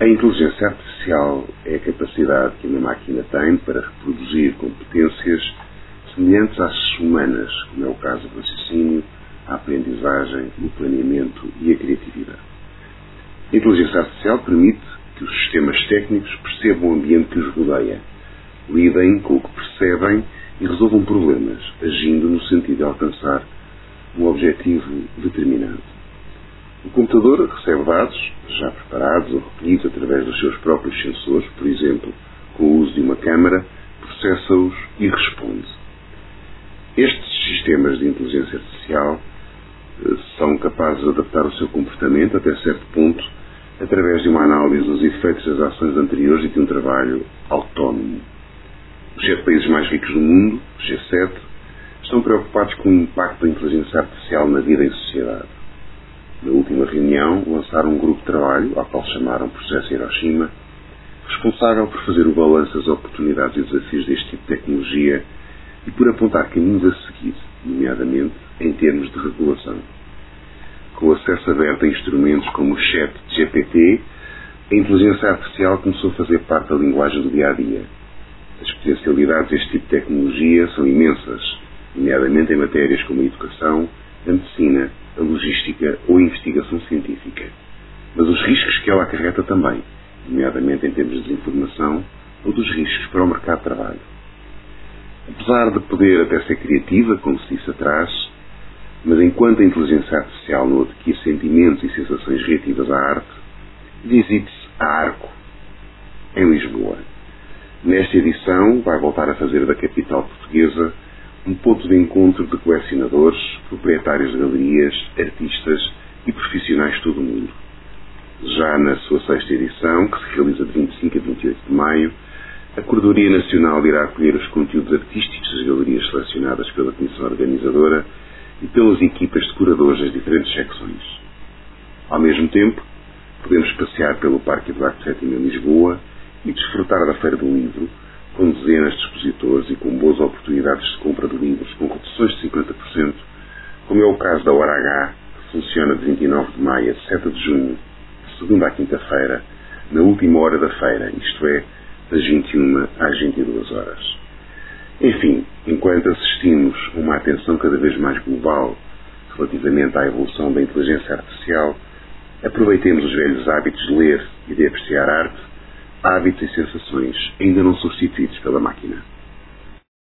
A inteligência artificial é a capacidade que uma máquina tem para reproduzir competências semelhantes às humanas, como é o caso do raciocínio, a aprendizagem, o planeamento e a criatividade. A inteligência artificial permite que os sistemas técnicos percebam o ambiente que os rodeia, lidem com o que percebem e resolvam problemas, agindo no sentido de alcançar um objetivo determinado. O computador recebe dados já preparados ou recolhidos através dos seus próprios sensores, por exemplo, com o uso de uma câmara, processa-os e responde. Estes sistemas de inteligência artificial eh, são capazes de adaptar o seu comportamento até certo ponto através de uma análise dos efeitos das ações anteriores e de um trabalho autónomo. Os sete países mais ricos do mundo, G7, estão preocupados com o impacto da inteligência artificial na vida e sociedade. Na última reunião, lançaram um grupo de trabalho, ao qual chamaram Processo Hiroshima, responsável por fazer o balanço das oportunidades e desafios deste tipo de tecnologia e por apontar caminhos a seguir, nomeadamente em termos de regulação. Com acesso aberto a instrumentos como o chat GPT, a inteligência artificial começou a fazer parte da linguagem do dia a dia. As potencialidades deste tipo de tecnologia são imensas, nomeadamente em matérias como a educação, a medicina, a logística ou a investigação científica. Mas os riscos que ela acarreta também, nomeadamente em termos de desinformação ou dos riscos para o mercado de trabalho. Apesar de poder até ser criativa, como se disse atrás, mas enquanto a inteligência artificial não adquire sentimentos e sensações reativas à arte, visite-se a Arco, em Lisboa. Nesta edição, vai voltar a fazer da capital portuguesa um ponto de encontro de colecionadores, proprietários de galerias, artistas e profissionais de todo o mundo. Já na sua sexta edição, que se realiza de 25 a 28 de maio, a Cordoria Nacional irá acolher os conteúdos artísticos das galerias selecionadas pela Comissão Organizadora e pelas equipas de curadores das diferentes secções. Ao mesmo tempo, podemos passear pelo Parque Eduardo VII em Lisboa e desfrutar da Feira do Livro, com dezenas e com boas oportunidades de compra de livros com reduções de 50%, como é o caso da Hora H, que funciona de 29 de maio a 7 de junho, de segunda à quinta-feira, na última hora da feira, isto é, das 21 às 22 horas. Enfim, enquanto assistimos a uma atenção cada vez mais global relativamente à evolução da inteligência artificial, aproveitemos os velhos hábitos de ler e de apreciar arte hábitos e sensações ainda não substituídos pela máquina.